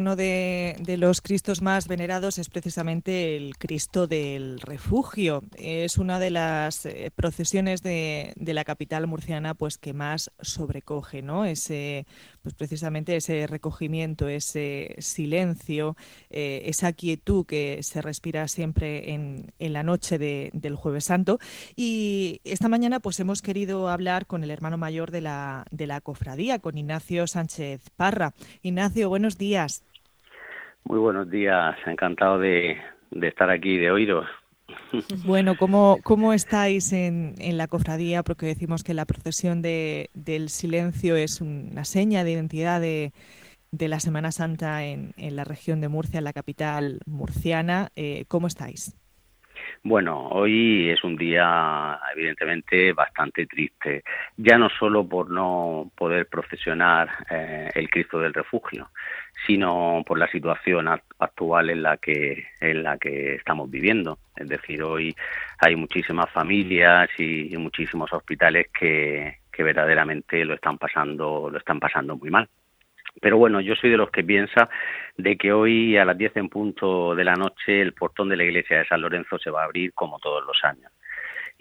Uno de, los Cristos más venerados es precisamente el Cristo del Refugio. Es una de las eh, procesiones de, la capital murciana pues que más sobrecoge, ¿no? Ese, pues precisamente ese recogimiento, ese silencio, eh, esa quietud que se respira siempre en, la noche del Jueves Santo. Y esta mañana pues hemos querido hablar con el hermano mayor de la, de la cofradía, con Ignacio Sánchez Parra. Ignacio, buenos días. Muy buenos días, encantado de, estar aquí, de oíros. Bueno, ¿cómo, cómo estáis en, en, la cofradía? Porque decimos que la procesión de, del silencio es una seña de identidad de, de la Semana Santa en, en, la región de Murcia, en la capital murciana. Eh, ¿Cómo estáis? Bueno, hoy es un día evidentemente bastante triste, ya no solo por no poder procesionar eh, el Cristo del Refugio, sino por la situación actual en la que en la que estamos viviendo. Es decir, hoy hay muchísimas familias y, muchísimos hospitales que, que verdaderamente lo están pasando lo están pasando muy mal. Pero bueno, yo soy de los que piensa de que hoy a las 10 en punto de la noche el portón de la iglesia de San Lorenzo se va a abrir como todos los años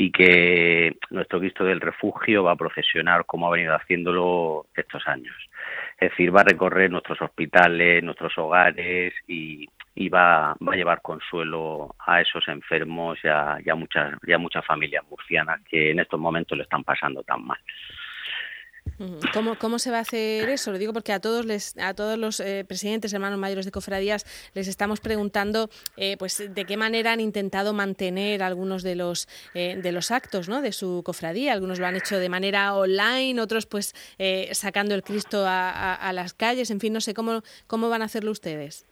y que nuestro Cristo del Refugio va a procesionar como ha venido haciéndolo estos años. Es decir, va a recorrer nuestros hospitales, nuestros hogares y, va, va, a llevar consuelo a esos enfermos y a, muchas, y a muchas familias murcianas que en estos momentos lo están pasando tan mal. ¿Cómo, ¿Cómo se va a hacer eso? Lo digo porque a todos les, a todos los eh, presidentes, hermanos mayores de cofradías, les estamos preguntando, eh, pues, de qué manera han intentado mantener algunos de los eh, de los actos, ¿no? De su cofradía. Algunos lo han hecho de manera online, otros, pues, sacando el Cristo a, a, las calles. En fin, no sé cómo cómo van a hacerlo ustedes.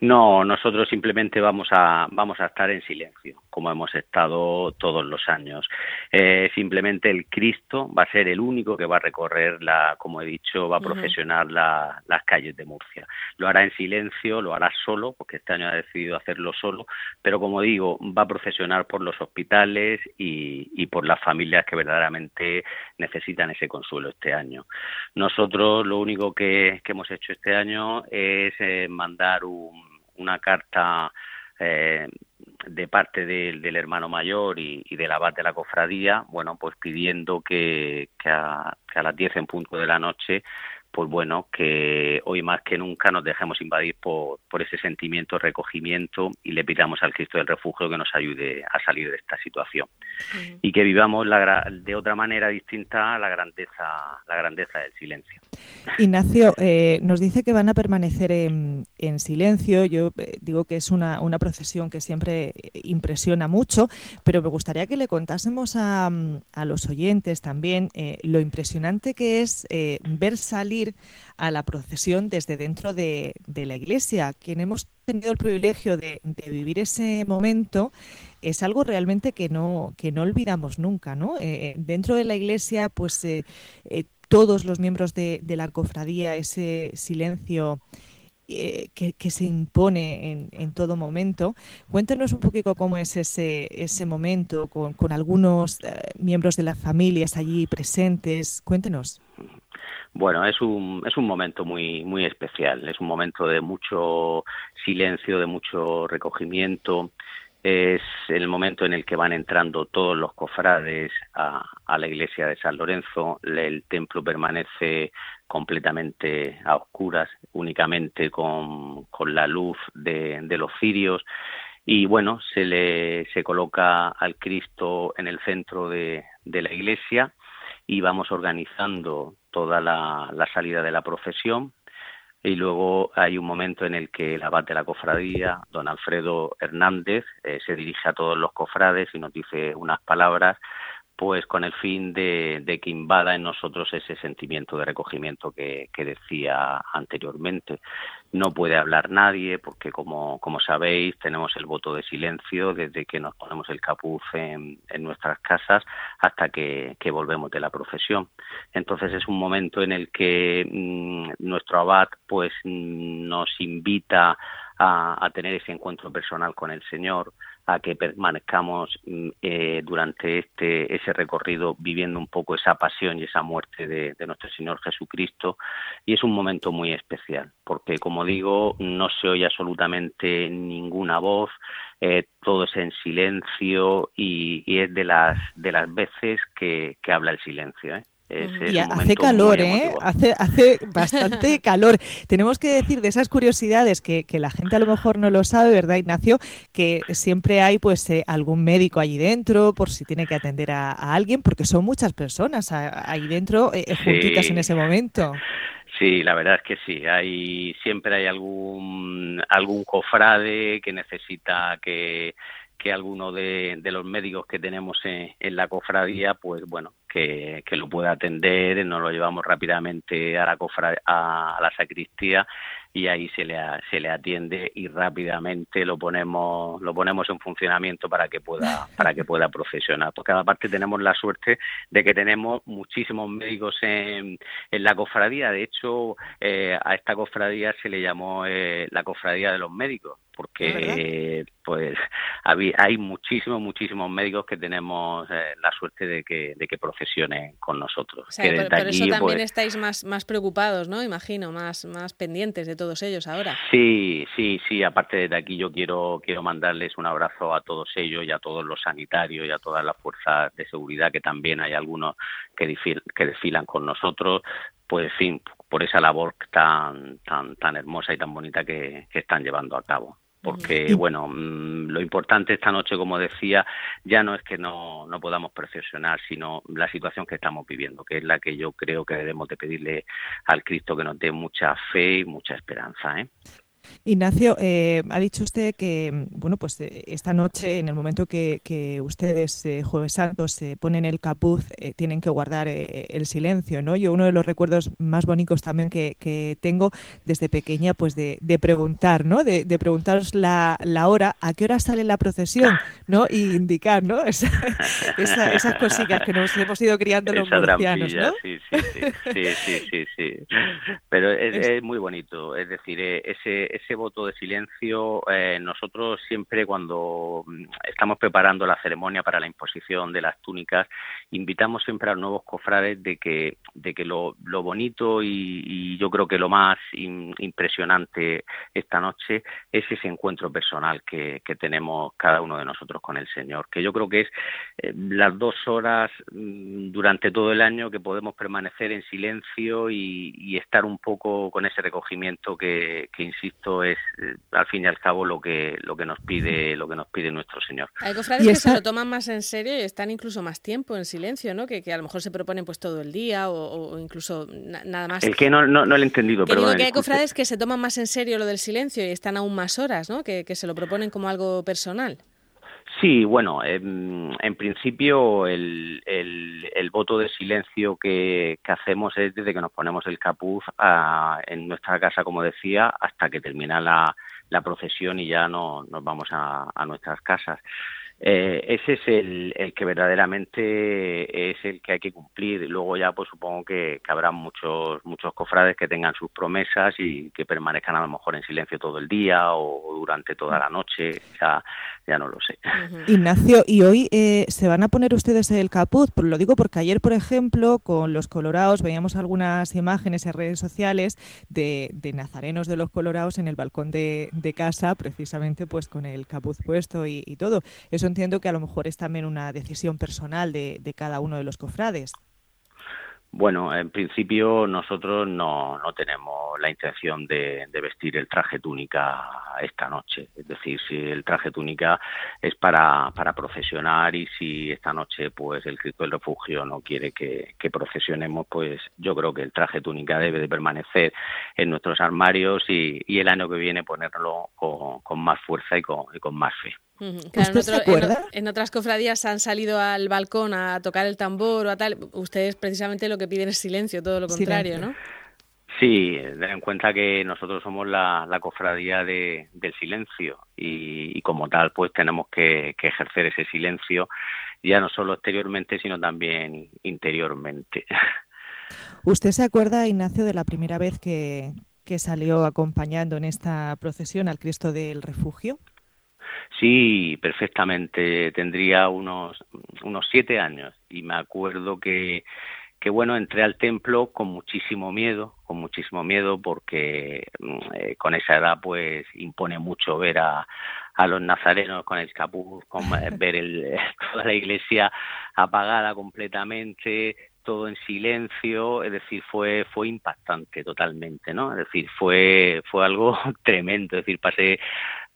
No, nosotros simplemente vamos a vamos a estar en silencio como hemos estado todos los años. Eh, simplemente el Cristo va a ser el único que va a recorrer, la, como he dicho, va a profesionar las calles de Murcia. Lo hará en silencio, lo hará solo, porque este año ha decidido hacerlo solo, pero como digo, va a profesionar por los hospitales y, por las familias que verdaderamente necesitan ese consuelo este año. Nosotros lo único que, hemos hecho este año es eh, mandar una carta eh, de parte del, hermano mayor y, y, del abad de la cofradía, bueno, pues pidiendo que, que, a, que a las 10 en punto de la noche pues bueno, que hoy más que nunca nos dejemos invadir por, por ese sentimiento de recogimiento y le pidamos al Cristo del Refugio que nos ayude a salir de esta situación y que vivamos la, de otra manera distinta la grandeza, la grandeza del silencio. Ignacio, eh, nos dice que van a permanecer en, en silencio. Yo eh, digo que es una, una, procesión que siempre impresiona mucho, pero me gustaría que le contásemos a, a los oyentes también eh, lo impresionante que es ver salir a la procesión desde dentro de, la iglesia. Quien hemos tenido el privilegio de, vivir ese momento es algo realmente que no, que no olvidamos nunca. ¿no? Eh, eh, dentro de la iglesia, pues eh, todos los miembros de, la cofradía, ese silencio. que, se impone en, todo momento. Cuéntanos un poquito cómo es ese, ese momento con, con algunos miembros de las familias allí presentes. Cuéntenos. Bueno, es un, es un momento muy, muy especial, es un momento de mucho silencio, de mucho recogimiento, es el momento en el que van entrando todos los cofrades a, a la iglesia de San Lorenzo, el templo permanece completamente a oscuras, únicamente con, con la luz de, de los cirios. Y bueno, se le se coloca al Cristo en el centro de, de la iglesia y vamos organizando toda la, salida de la procesión y luego hay un momento en el que el abad de la cofradía, don Alfredo Hernández, eh, se dirige a todos los cofrades y nos dice unas palabras pues con el fin de, que invada en nosotros ese sentimiento de recogimiento que, decía anteriormente. No puede hablar nadie porque, como, sabéis, tenemos el voto de silencio desde que nos ponemos el capuz en, nuestras casas hasta que, volvemos de la profesión. Entonces es un momento en el que mm, nuestro abad pues nos invita a, tener ese encuentro personal con el Señor, a que permanezcamos mm, eh, durante este ese recorrido viviendo un poco esa pasión y esa muerte de, nuestro Señor Jesucristo y es un momento muy especial porque como digo no se oye absolutamente ninguna voz eh, todo es en silencio y, es de las de las veces que, que habla el silencio ¿eh? Y hace calor, ¿eh? Hace, hace bastante calor. Tenemos que decir de esas curiosidades que, la gente a lo mejor no lo sabe, ¿verdad, Ignacio? Que siempre hay pues eh, algún médico allí dentro por si tiene que atender a, alguien, porque son muchas personas ahí dentro eh, eh, juntitas en ese momento. Sí, la verdad es que sí. Hay siempre hay algún algún cofrade que necesita que que alguno de, los médicos que tenemos en, la cofradía, pues bueno, que, lo pueda atender, nos lo llevamos rápidamente a la, a la sacristía y ahí se le, se le atiende y rápidamente lo ponemos lo ponemos en funcionamiento para que pueda para que pueda profesionar porque cada parte tenemos la suerte de que tenemos muchísimos médicos en, en la cofradía. De hecho eh, a esta cofradía se le llamó eh, la cofradía de los médicos porque pues hay muchísimos muchísimos médicos que tenemos eh, la suerte de que de que profesionen con nosotros. pero, eso también pues estáis más más preocupados, ¿no? Imagino, más más pendientes de todos ellos ahora. Sí, sí, sí. Aparte de aquí yo quiero quiero mandarles un abrazo a todos ellos y a todos los sanitarios y a todas las fuerzas de seguridad que también hay algunos que que desfilan con nosotros. Pues en fin, por esa labor tan tan tan hermosa y tan bonita que están llevando a cabo porque bueno, mm, lo importante esta noche, como decía, ya no es que no, no podamos perfeccionar, sino la situación que estamos viviendo, que es la que yo creo que debemos de pedirle al Cristo que nos dé mucha fe y mucha esperanza. ¿eh? Ignacio, eh, ha dicho usted que bueno, pues eh, esta noche, en el momento que, ustedes, eh, Jueves Santo, se ponen el capuz, tienen que guardar el silencio, ¿no? Yo uno de los recuerdos más bonitos también que, tengo desde pequeña, pues de, preguntar, ¿no? De, preguntaros la, hora, a qué hora sale la procesión, ¿no? Y indicar, ¿no? esas cositas que nos hemos ido criando los murcianos, ¿no? Sí sí sí, sí, sí, Pero es, es muy bonito, es decir, ese ese voto de silencio, eh, nosotros siempre cuando mm, estamos preparando la ceremonia para la imposición de las túnicas, invitamos siempre a nuevos cofrades de que, de que lo, bonito y, yo creo que lo más impresionante esta noche es ese encuentro personal que, tenemos cada uno de nosotros con el Señor, que yo creo que es eh, las dos horas mm, durante todo el año que podemos permanecer en silencio y, estar un poco con ese recogimiento que insisto es eh, al fin y al cabo lo que lo que nos pide lo que nos pide nuestro Señor. Hay cofrades que se lo toman más en serio y están incluso más tiempo en silencio, ¿no? Que, que a lo mejor se proponen pues todo el día o, incluso nada más. El que no, no, lo he entendido, pero digo que hay cofrades que se toman más en serio lo del silencio y están aún más horas, ¿no? Que, que se lo proponen como algo personal. Sí, bueno, en, principio el, el, voto de silencio que, hacemos es desde que nos ponemos el capuz en nuestra casa, como decía, hasta que termina la, la procesión y ya no, nos vamos a, a nuestras casas. Eh, ese es el, el, que verdaderamente es el que hay que cumplir. Luego ya, pues supongo que, habrá muchos muchos cofrades que tengan sus promesas y que permanezcan a lo mejor en silencio todo el día o durante toda la noche. Ya, ya no lo sé. Ignacio, ¿y hoy eh, se van a poner ustedes el capuz? Lo digo porque ayer, por ejemplo, con los colorados veíamos algunas imágenes en redes sociales de, nazarenos de los colorados en el balcón de, casa, precisamente pues con el capuz puesto y, y todo. Eso entiendo que a lo mejor es también una decisión personal de, de cada uno de los cofrades. Bueno, en principio nosotros no, no tenemos la intención de, vestir el traje túnica esta noche. Es decir, si el traje túnica es para, para profesionar y si esta noche pues el Cristo del Refugio no quiere que, que procesionemos, pues yo creo que el traje túnica debe de permanecer en nuestros armarios y, el año que viene ponerlo con, con más fuerza y con, y con más fe. En, otras cofradías han salido al balcón a tocar el tambor o a tal. Ustedes precisamente lo que piden es silencio, todo lo contrario, ¿no? Sí, ten en cuenta que nosotros somos la, cofradía de, del silencio y, como tal pues tenemos que, ejercer ese silencio ya no solo exteriormente sino también interiormente. ¿Usted se acuerda, Ignacio, de la primera vez que, que salió acompañando en esta procesión al Cristo del Refugio? Sí, perfectamente. Tendría unos, unos siete años y me acuerdo que, que bueno, entré al templo con muchísimo miedo, con muchísimo miedo porque mm, eh, con esa edad pues impone mucho ver a, a los nazarenos con el capuz, con, eh, ver el, toda la iglesia apagada completamente, todo en silencio, es decir, fue fue impactante totalmente, ¿no? Es decir, fue fue algo tremendo, es decir, pasé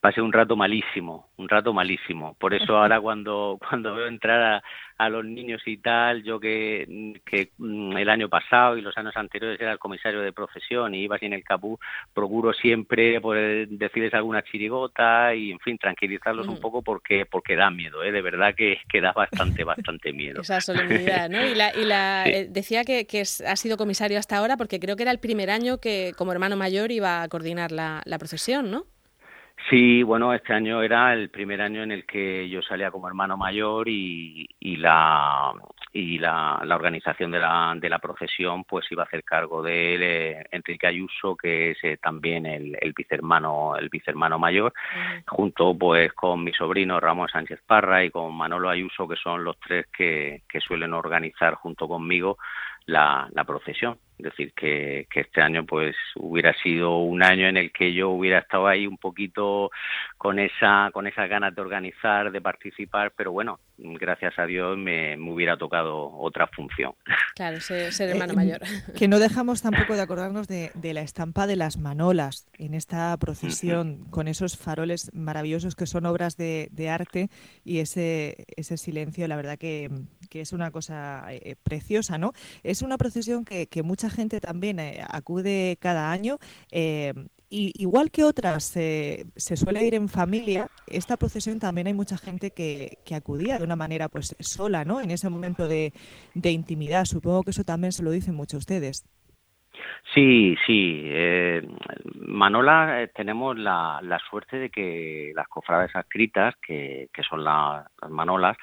pasé un rato malísimo, un rato malísimo. Por eso ahora cuando, cuando veo entrar a, a los niños y tal, yo que, que mm, el año pasado y los años anteriores era el comisario de profesión y iba así en el capú, procuro siempre pues, decirles alguna chirigota y, en fin, tranquilizarlos un poco porque porque da miedo, ¿eh? de verdad que, que da bastante, bastante miedo. Esa solemnidad, ¿no? Y, la, y la, eh, decía que, que ha sido comisario hasta ahora porque creo que era el primer año que como hermano mayor iba a coordinar la, la procesión, ¿no? Sí, bueno, este año era el primer año en el que yo salía como hermano mayor y, y la y la, la, organización de la, de la procesión pues iba a hacer cargo de él eh, Enrique Ayuso que es eh, también el, el vicehermano el mayor junto pues con mi sobrino Ramón Sánchez Parra y con Manolo Ayuso que son los tres que, que suelen organizar junto conmigo la, la procesión. Es decir, que, que, este año pues hubiera sido un año en el que yo hubiera estado ahí un poquito con esa con esas ganas de organizar, de participar, pero bueno, gracias a Dios me, me hubiera tocado otra función. Claro, ser, ser hermano eh, mayor. Que no dejamos tampoco de acordarnos de, de, la estampa de las manolas en esta procesión, con esos faroles maravillosos que son obras de, de arte y ese, ese silencio, la verdad que, que es una cosa eh, preciosa, ¿no? Es una procesión que, que mucha gente también eh, acude cada año. Y igual que otras eh, se suele ir en familia, esta procesión también hay mucha gente que, que acudía de una manera pues sola, ¿no? En ese momento de, intimidad. Supongo que eso también se lo dicen mucho ustedes. Sí, sí. Eh, Manola, eh, tenemos la, la, suerte de que las cofrades adscritas, que, que son la, las Manolas,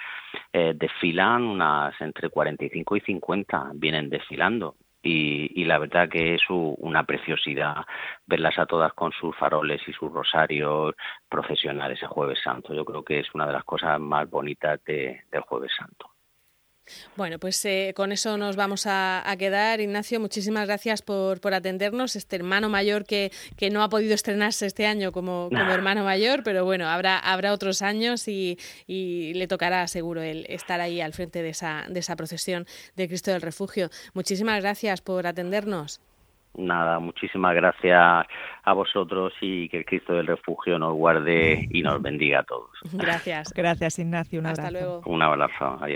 eh, desfilan unas entre 45 y 50, vienen desfilando. Y, y, la verdad que es una preciosidad verlas a todas con sus faroles y sus rosarios profesionales el jueves santo. Yo creo que es una de las cosas más bonitas de, del jueves santo. Bueno, pues eh, con eso nos vamos a, a, quedar. Ignacio, muchísimas gracias por, por atendernos. Este hermano mayor que, que, no ha podido estrenarse este año como, como hermano mayor, pero bueno, habrá, habrá otros años y, y, le tocará seguro el estar ahí al frente de esa, de esa procesión de Cristo del Refugio. Muchísimas gracias por atendernos. Nada, muchísimas gracias a vosotros y que el Cristo del Refugio nos guarde y nos bendiga a todos. Gracias. Gracias, Ignacio. Un Hasta abrazo. luego. Un abrazo. Adiós.